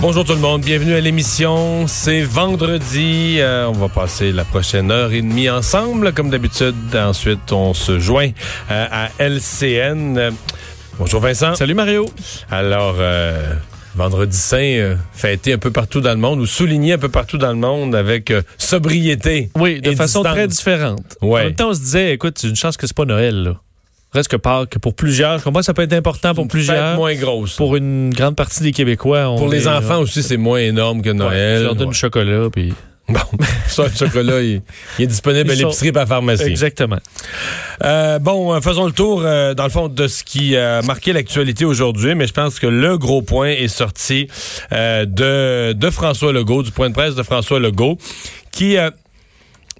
Bonjour tout le monde, bienvenue à l'émission. C'est vendredi. euh, on va passer la prochaine heure et demie ensemble, comme d'habitude. Ensuite, on se joint euh, à LCN. Bonjour Vincent. Salut Mario. Alors, euh, vendredi saint, euh, fêté un peu partout dans le monde ou souligné un peu partout dans le monde avec euh, sobriété. Oui, de façon distance. très différente. Ouais. En même temps, on se disait, écoute, c'est une chance que c'est pas Noël, là. Reste que Pâques, pour plusieurs, je comprends que ça peut être important pour plusieurs. moins grosse. Pour une grande partie des Québécois. on Pour les est- enfants aussi, c'est moins énorme que Ouais, Noël. je leur donne Ouais. du chocolat, puis... Bon, ça, le chocolat, il, il est disponible à Ils sont- l'épicerie et à la pharmacie. Exactement. Euh, bon, euh, faisons le tour, euh, dans le fond, de ce qui a marqué l'actualité aujourd'hui, mais je pense que le gros point est sorti euh, de, de François Legault, du point de presse de François Legault, qui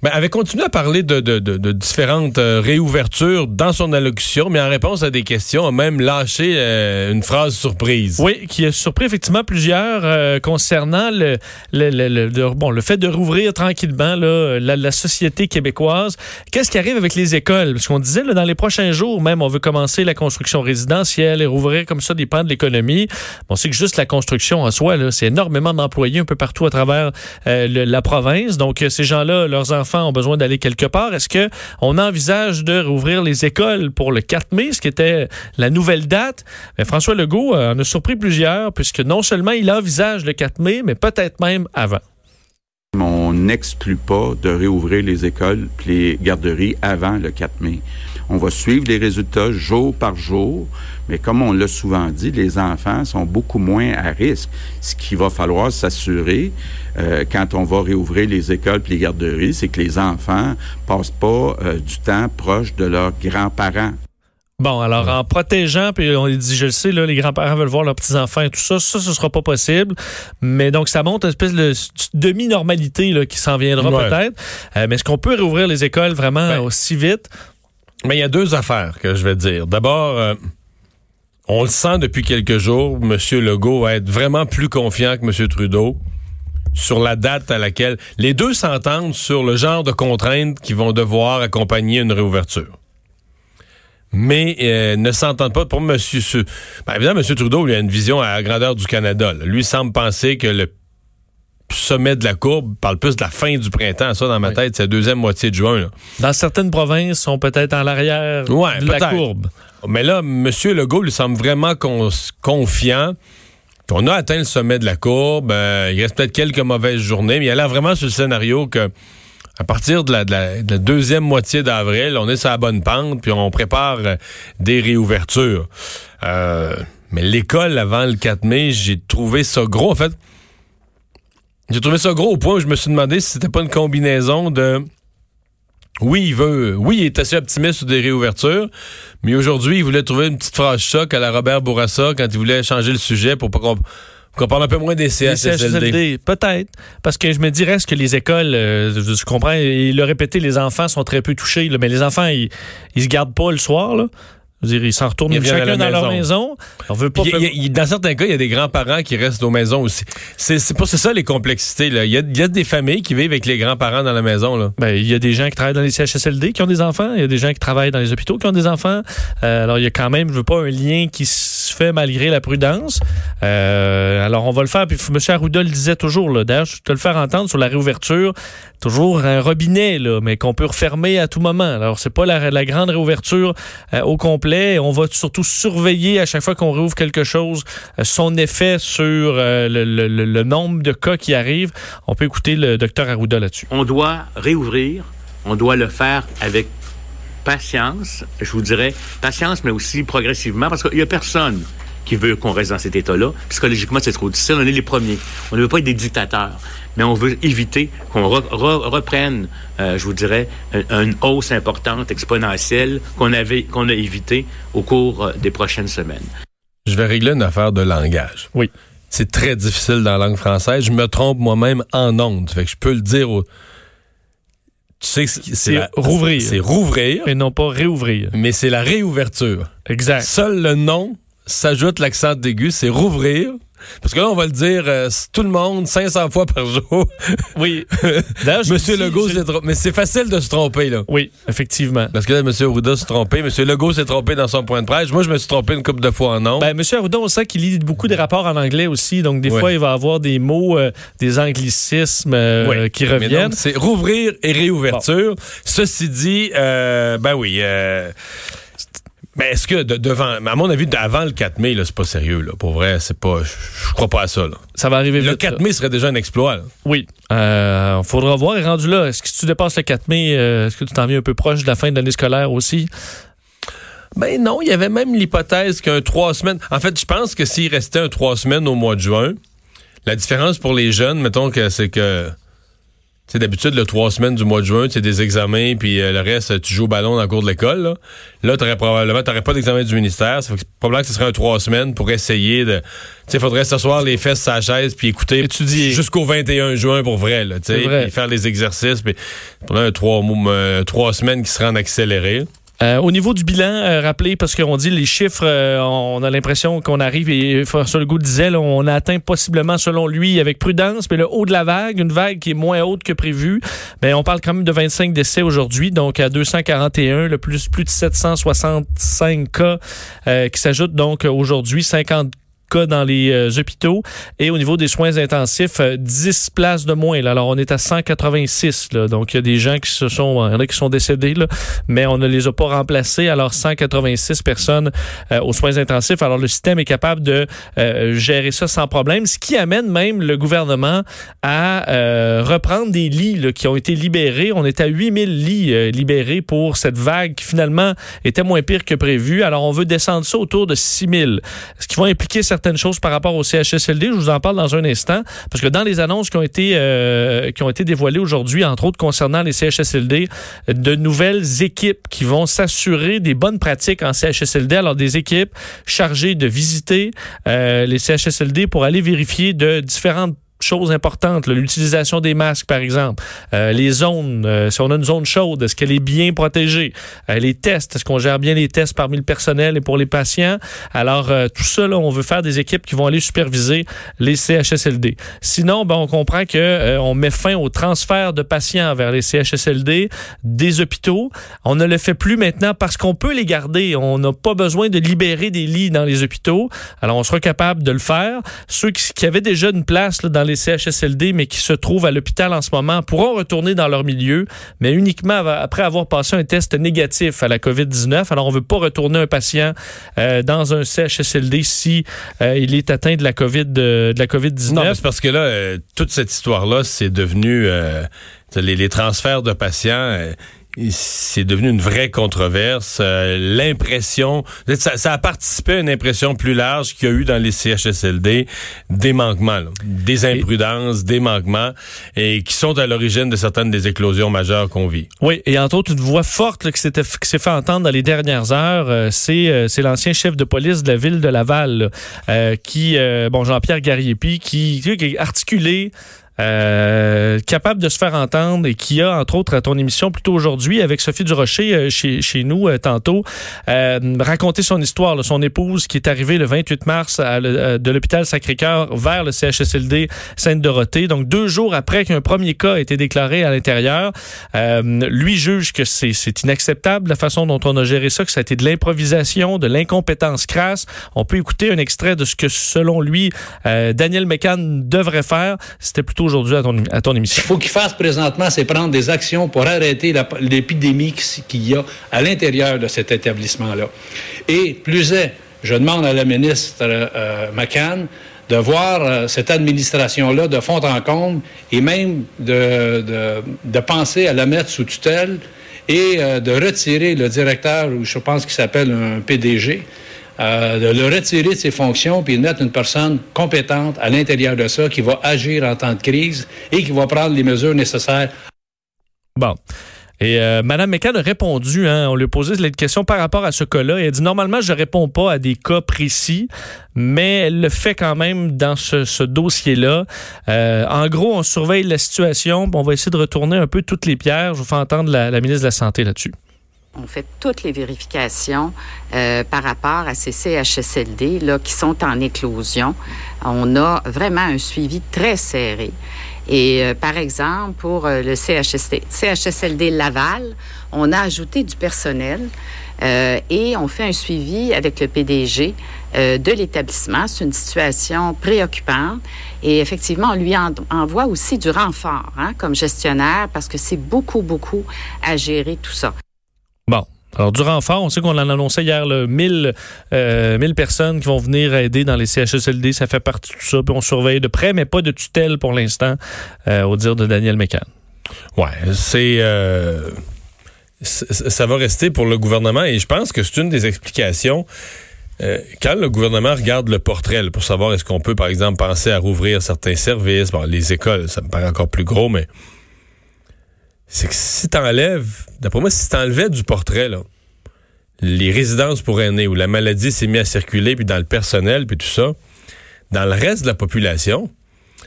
ben, avait continué à parler de, de- de- de différentes euh, réouvertures dans son allocution, mais en réponse à des questions, a même lâché euh, une phrase surprise. Oui, qui a surpris effectivement plusieurs euh, concernant le, le, le- le- bon, le fait de rouvrir tranquillement là, la, la société québécoise. Qu'est-ce qui arrive avec les écoles? Parce qu'on disait là, dans les prochains jours, même, on veut commencer la construction résidentielle et rouvrir comme ça des pans de l'économie. Bon, c'est que juste la construction en soi, c'est énormément d'employés un peu partout à travers euh, la province. Donc, ces gens-là, leurs enfants ont besoin d'aller quelque part. Est-ce que on envisage de rouvrir les écoles pour le 4 mai, ce qui était la nouvelle date? François Legault euh, en a surpris plusieurs, puisque non seulement il envisage le 4 mai, mais peut-être même avant. On n'exclut pas de réouvrir les écoles et les garderies avant le 4 mai. On va suivre les résultats jour par jour, mais comme on l'a souvent dit, les enfants sont beaucoup moins à risque. Ce qu'il va falloir s'assurer euh, quand on va réouvrir les écoles et les garderies, c'est que les enfants passent pas euh, du temps proche de leurs grands-parents. Bon, alors en protégeant, puis on dit, je le sais, là, les grands-parents veulent voir leurs petits-enfants et tout ça, ça, ce sera pas possible. Mais donc, ça montre une espèce de demi-normalité là, qui s'en viendra Ouais. peut-être. Euh, mais est-ce qu'on peut réouvrir les écoles vraiment Ben, aussi vite? Mais il y a deux affaires que je vais dire. D'abord, euh, on le sent depuis quelques jours, M. Legault va être vraiment plus confiant que M. Trudeau sur la date à laquelle les deux s'entendent sur le genre de contraintes qui vont devoir accompagner une réouverture. Mais euh, ne s'entendent pas pour M. Ben, évidemment, M. Trudeau lui a une vision à la grandeur du Canada. Lui semble penser que le sommet de la courbe parle plus de la fin du printemps. Ça, dans ma Oui. tête, c'est la deuxième moitié de juin. là. Dans certaines provinces, sont peut-être en l'arrière Ouais, de la courbe. Mais là, M. Legault lui semble vraiment con- confiant. On a atteint le sommet de la courbe. Euh, il reste peut-être quelques mauvaises journées, mais il a l'air vraiment sur le scénario que à partir de la, de la- de la deuxième moitié d'avril, on est sur la bonne pente, puis on prépare euh, des réouvertures. Euh, mais l'école avant le 4 mai, j'ai trouvé ça gros. En fait, j'ai trouvé ça gros au point où je me suis demandé si c'était pas une combinaison de oui, il veut. Oui, il est assez optimiste sur des réouvertures, mais aujourd'hui, il voulait trouver une petite phrase choc à la Robert Bourassa quand il voulait changer le sujet pour pas qu'on parle un peu moins des CHSLD. Peut-être. Parce que je me dirais ce que les écoles, euh, je, comprends, il l'a répété, les enfants sont très peu touchés, mais les enfants, ils, ils se gardent pas le soir. Là. Je veux dire, ils s'en retournent Ils chacun dans leur maison. On veut pas. Il il dans certains cas, il y a des grands-parents qui restent aux maisons aussi. C'est c'est ça les complexités. Là. Il, y a, il y a des familles qui vivent avec les grands-parents dans la maison. Là. Ben, il y a des gens qui travaillent dans les CHSLD qui ont des enfants. Il y a des gens qui travaillent dans les hôpitaux qui ont des enfants. Euh, alors, il y a quand même, je veux pas, un lien qui se fait malgré la prudence. Euh, alors, on va le faire. Puis, M. Arruda le disait toujours. D'ailleurs, je te le faire entendre sur la réouverture. Toujours un robinet, là, mais qu'on peut refermer à tout moment. Alors, c'est pas la, la grande réouverture euh, au complet. On va surtout surveiller à chaque fois qu'on réouvre quelque chose euh, son effet sur le- le nombre de cas qui arrivent. On peut écouter le docteur Arruda là-dessus. on doit réouvrir, on doit le faire avec patience, je vous dirais patience, mais aussi progressivement, parce qu'il n'y a personne qui veut qu'on reste dans cet état-là. Psychologiquement, c'est trop difficile. On est les premiers. On ne veut pas être des dictateurs, mais on veut éviter qu'on re- re- reprenne, euh, je vous dirais, un- une hausse importante, exponentielle, qu'on avait, qu'on a évité au cours euh, des prochaines semaines. Je vais régler une affaire de langage. Oui. C'est très difficile dans la langue française. Je me trompe moi-même en ondes. Fait que je peux le dire au- tu sais que c'est rouvrir. C'est rouvrir, Et non pas réouvrir. mais c'est la réouverture. Exact. Seul le nom s'ajoute l'accent aigu, c'est rouvrir. Parce que là, on va le dire, euh, tout le monde, 500 fois par jour. Oui. Je Monsieur dis- Legault je- s'est trompé. Mais c'est facile de se tromper, là. Oui, effectivement. Parce que là, M. Arruda s'est trompé. M. Legault s'est trompé dans son point de presse. Moi, je me suis trompé une couple de fois en nom. Ben, Monsieur Arruda, on sait qu'il lit beaucoup de rapports en anglais aussi, donc des fois, il va avoir des mots, euh, des anglicismes euh, Oui. qui reviennent. C'est rouvrir et réouverture. Ceci dit, ben oui. Mais est-ce que de- devant, à mon avis, avant le 4 mai, c'est pas sérieux, là. Pour vrai, c'est pas, je crois pas à ça, là. Ça va arriver Le vite. 4 là. mai serait déjà un exploit, là. Oui. Euh, faudra voir. Et rendu là, est-ce que si tu dépasses le 4 mai, euh, est-ce que tu t'en viens un peu proche de la fin de l'année scolaire aussi? Ben non, il y avait même l'hypothèse qu'un trois semaines. En fait, je pense que s'il restait un trois semaines au mois de juin, la différence pour les jeunes, mettons que c'est que. Sais, d'habitude, le trois semaines du mois de juin, c'est des examens, puis euh, le reste, tu joues au ballon dans le cours de l'école. Là, là t'aurais probablement t'aurais pas d'examen du ministère. Ça fait que c'est probablement que ce serait un trois semaines pour essayer de. Tu sais, faudrait s'asseoir les fesses sur la chaise, puis écouter Étudier. jusqu'au 21 juin pour vrai, là, tu sais, faire les exercices, puis pendant un trois, euh, trois semaines qui seraient en accéléré. Euh, au niveau du bilan, euh, rappelez, parce qu'on dit les chiffres, euh, on a l'impression qu'on arrive, et François Legault disait, là, on atteint possiblement, selon lui, avec prudence, mais le haut de la vague, une vague qui est moins haute que prévu. Mais on parle quand même de 25 décès aujourd'hui, donc à 241, le plus, plus de 765 cas euh, qui s'ajoutent donc aujourd'hui, 50 cas dans les euh, hôpitaux. Et au niveau des soins intensifs, euh, 10 places de moins. Alors, on est à 186. Là. Donc, il y a des gens qui se sont, il y en a qui sont décédés, là, mais on ne les a pas remplacés. Alors, 186 personnes euh, aux soins intensifs. Alors, le système est capable de euh, gérer ça sans problème, ce qui amène même le gouvernement à euh, reprendre des lits là, qui ont été libérés. On est à 8000 lits euh, libérés pour cette vague qui, finalement, était moins pire que prévu. Alors, on veut descendre ça autour de 6000. Ce qui va impliquer certaines choses par rapport au CHSLD. Je vous en parle dans un instant, parce que dans les annonces qui ont été, euh, qui ont été dévoilées aujourd'hui, entre autres concernant les CHSLD, de nouvelles équipes qui vont s'assurer des bonnes pratiques en CHSLD. Alors, des équipes chargées de visiter euh, les CHSLD pour aller vérifier de différentes choses importantes, l'utilisation des masques, par exemple, euh, les zones, euh, si on a une zone chaude, est-ce qu'elle est bien protégée, Euh, les tests, est-ce qu'on gère bien les tests parmi le personnel et pour les patients, alors tout ça, là, on veut faire des équipes qui vont aller superviser les CHSLD. Sinon, ben, on comprend que on met fin au transfert de patients vers les CHSLD des hôpitaux. On ne le fait plus maintenant parce qu'on peut les garder. On n'a pas besoin de libérer des lits dans les hôpitaux. Alors, on sera capable de le faire. Ceux qui, avaient déjà une place dans les CHSLD, mais qui se trouvent à l'hôpital en ce moment, pourront retourner dans leur milieu, mais uniquement après avoir passé un test négatif à la COVID-19. Alors, on veut pas retourner un patient euh, dans un CHSLD si euh, il est atteint de la COVID de, de la COVID-19. Non, mais c'est parce que là, euh, toute cette histoire-là, c'est devenu euh, les, les transferts de patients. C'est devenu une vraie controverse. Euh, L'impression, ça, ça a participé à une impression plus large qu'il y a eu dans les CHSLD des manquements, là. des imprudences, des manquements, et qui sont à l'origine de certaines des éclosions majeures qu'on vit. Oui, et entre autres, une voix forte là, qui s'est fait entendre dans les dernières heures, euh, c'est euh, c'est l'ancien chef de police de la ville de Laval, là, qui, bon, Jean-Pierre Garriépi, qui, qui est articulé, euh, capable de se faire entendre et qui a, entre autres, à ton émission plutôt aujourd'hui avec Sophie Durocher euh, chez, chez nous euh, tantôt, raconté son histoire, là, son épouse qui est arrivée le 28 mars à de l'hôpital Sacré-Cœur vers le CHSLD Sainte-Dorothée. Donc, deux jours après qu'un premier cas a été déclaré à l'intérieur, lui juge que c'est inacceptable la façon dont on a géré ça, que ça a été de l'improvisation, de l'incompétence crasse. On peut écouter un extrait de ce que, selon lui, Daniel McCann devrait faire. C'était plutôt aujourd'hui à faut qu'il fasse présentement, c'est prendre des actions pour arrêter l'épidémie qui- qu'il y a à l'intérieur de cet établissement-là. Et plus est, je demande à la ministre euh, euh, McCann de voir euh, cette administration-là de fond en comble et même de, penser à la mettre sous tutelle et de retirer le directeur, ou je pense qu'il s'appelle un PDG, euh, de le retirer de ses fonctions puis de mettre une personne compétente à l'intérieur de ça qui va agir en temps de crise et qui va prendre les mesures nécessaires Bon. Et euh, Mme McCann a répondu, hein, on lui a posé cette question par rapport à ce cas-là. Elle a dit, normalement, je réponds pas à des cas précis, mais elle le fait quand même dans ce, dossier-là. Euh, en gros, on surveille la situation, on va essayer de retourner un peu toutes les pierres. Je vous fais entendre la, ministre de la Santé là-dessus. On fait toutes les vérifications euh, par rapport à ces CHSLD là, qui sont en éclosion. On a vraiment un suivi très serré. Et euh, par exemple, pour euh, le CHSLD Laval, on a ajouté du personnel et on fait un suivi avec le PDG de l'établissement. C'est une situation préoccupante. Et effectivement, on lui envoie aussi du renfort hein, comme gestionnaire parce que c'est beaucoup, beaucoup à gérer tout ça. Alors, du renfort, on sait qu'on en annonçait hier là, 1000, euh, personnes qui vont venir aider dans les CHSLD. Ça fait partie de tout ça. Puis on surveille de près, mais pas de tutelle pour l'instant, euh, au dire de Daniel Mécan. Ouais, c'est. Euh, ça va rester pour le gouvernement et je pense que c'est une des explications. Quand le gouvernement regarde le portrait pour savoir est-ce qu'on peut, par exemple, penser à rouvrir certains services, bon, les écoles, ça me paraît encore plus gros, mais c'est que si t'enlèves, d'après moi, si t'enlevais du portrait, là, les résidences pour aînés où la maladie s'est mise à circuler, puis dans le personnel, puis tout ça, dans le reste de la population,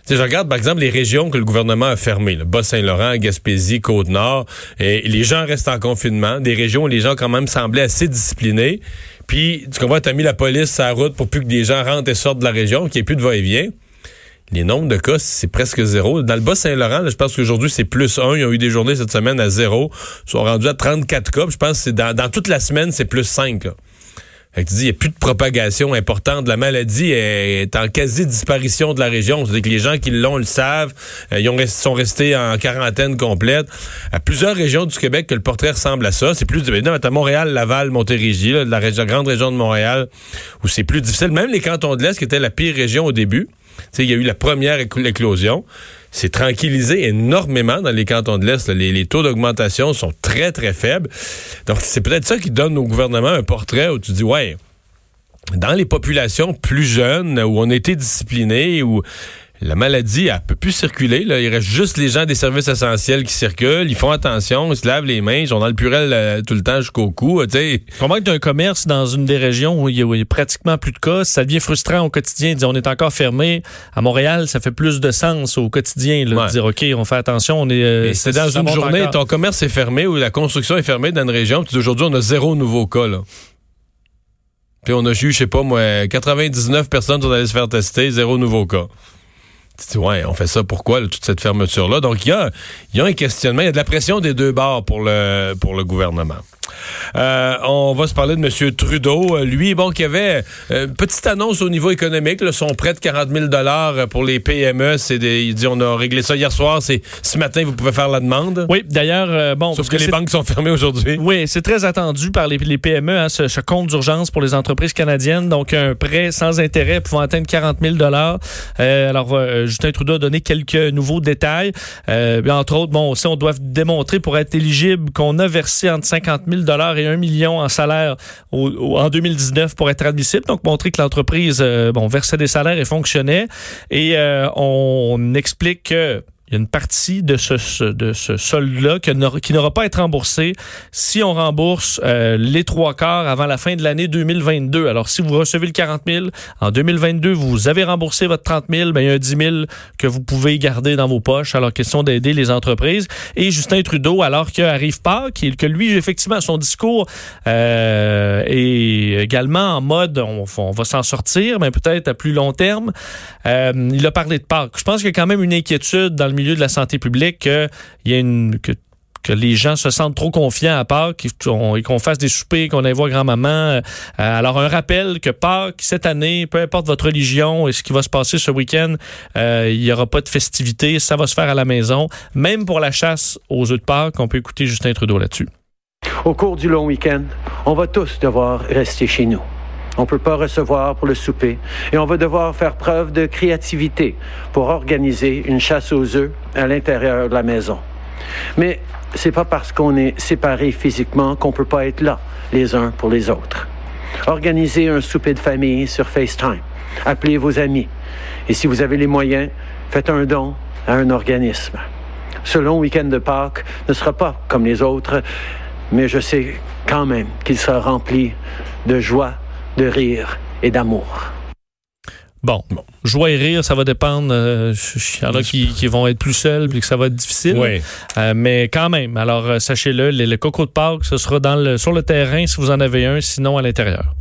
je regarde, par exemple, les régions que le gouvernement a fermées, le Bas-Saint-Laurent, Gaspésie, Côte-Nord, et les gens restent en confinement, des régions où les gens quand même semblaient assez disciplinés, puis tu comprends, t'as mis la police sur la route pour plus que des gens rentrent et sortent de la région, qu'il n'y ait plus de va-et-vient les nombres de cas, c'est presque zéro. Dans le Bas-Saint-Laurent, je pense qu'aujourd'hui, c'est plus un. Ils ont eu des journées cette semaine à zéro. Ils sont rendus à 34 cas. Je pense que c'est dans, toute la semaine, c'est plus 5. Là. Fait que tu dis, il n'y a plus de propagation importante. La maladie est en quasi-disparition de la région. C'est-à-dire que les gens qui l'ont le savent. Euh, ils ont sont restés en quarantaine complète. À plusieurs régions du Québec que le portrait ressemble à ça. C'est plus évident. À Montréal, Laval, Montérégie, la grande région de Montréal, où c'est plus difficile. Même les cantons de l'Est, qui étaient la pire région au début, il y a eu la première éclosion. C'est tranquillisé énormément dans les cantons de l'Est. Les, taux d'augmentation sont très, très faibles. Donc, c'est peut-être ça qui donne au gouvernement un portrait où tu dis, ouais, dans les populations plus jeunes, où on était discipliné, où la maladie, elle peut plus circuler. Là. Il reste juste les gens des services essentiels qui circulent. Ils font attention, ils se lavent les mains, ils sont dans le purel euh, tout le temps jusqu'au cou. Comment que d'un commerce dans une des régions où il, y a, pratiquement plus de cas, ça devient frustrant au quotidien. on est encore fermé. À Montréal, ça fait plus de sens au quotidien de dire OK, on fait attention. On est. Euh, c'est dans une journée, ton commerce est fermé ou la construction est fermée dans une région. Aujourd'hui, on a zéro nouveau cas. Là. Puis on a eu, je sais pas moi, 99 personnes sont allées se faire tester, zéro nouveau cas. Ouais, on fait ça pourquoi, toute cette fermeture-là? Donc, il y a, y a un questionnement, il y a de la pression des deux bords pour le, pour le gouvernement. Euh, on va se parler de M. Trudeau. Euh, lui, bon, qui avait euh, petite annonce au niveau économique, son prêt de 40 000 pour les PME. C'est il dit on a réglé ça hier soir. C'est ce matin, vous pouvez faire la demande. Oui, d'ailleurs, bon. Sauf que, les banques sont fermées aujourd'hui. Oui, c'est très attendu par les, PME, hein, ce, compte d'urgence pour les entreprises canadiennes. Donc, un prêt sans intérêt pouvant atteindre 40 000 Alors, Justin Trudeau a donné quelques nouveaux détails. entre autres, bon, aussi, on doit démontrer pour être éligible qu'on a versé entre 50 000 et 1 million en salaire en 2019 pour être admissible. Donc, montrer que l'entreprise euh, bon, versait des salaires et fonctionnait. Et euh, on explique que il y a une partie de ce, de ce solde-là qui n'aura pas à être remboursé si on rembourse euh, les trois quarts avant la fin de l'année 2022. Alors, si vous recevez le 40 000, en 2022, vous avez remboursé votre 30 000, bien, il y a un 10 000 que vous pouvez garder dans vos poches. Alors, question d'aider les entreprises. Et Justin Trudeau, alors qu'arrive pas, que lui, effectivement, son discours euh, est également en mode on, on va s'en sortir, mais peut-être à plus long terme. Euh, il a parlé de Pâques. Je pense qu'il y a quand même une inquiétude dans le milieu de la santé publique qu'il y a une que, les gens se sentent trop confiants à Pâques et qu'on fasse des soupers, qu'on aille grand-maman. Euh, alors, un rappel que Pâques, cette année, peu importe votre religion et ce qui va se passer ce week-end, euh, il n'y aura pas de festivités, ça va se faire à la maison. Même pour la chasse aux œufs de Pâques, on peut écouter Justin Trudeau là-dessus. Au cours du long week-end, on va tous devoir rester chez nous. On ne peut pas recevoir pour le souper et on va devoir faire preuve de créativité pour organiser une chasse aux œufs à l'intérieur de la maison. Mais c'est pas parce qu'on est séparés physiquement qu'on peut pas être là les uns pour les autres. Organisez un souper de famille sur FaceTime. Appelez vos amis. Et si vous avez les moyens, faites un don à un organisme. Ce long week-end de Pâques ne sera pas comme les autres, mais je sais quand même qu'il sera rempli de joie, de rire et d'amour. Bon, joie et rire, ça va dépendre. Euh, Il y en a qui, qui vont être plus seuls puis que ça va être difficile. Oui. Euh, mais quand même, alors euh, sachez-le, le, le coco de Pâques, ce sera dans le, sur le terrain si vous en avez un, sinon à l'intérieur.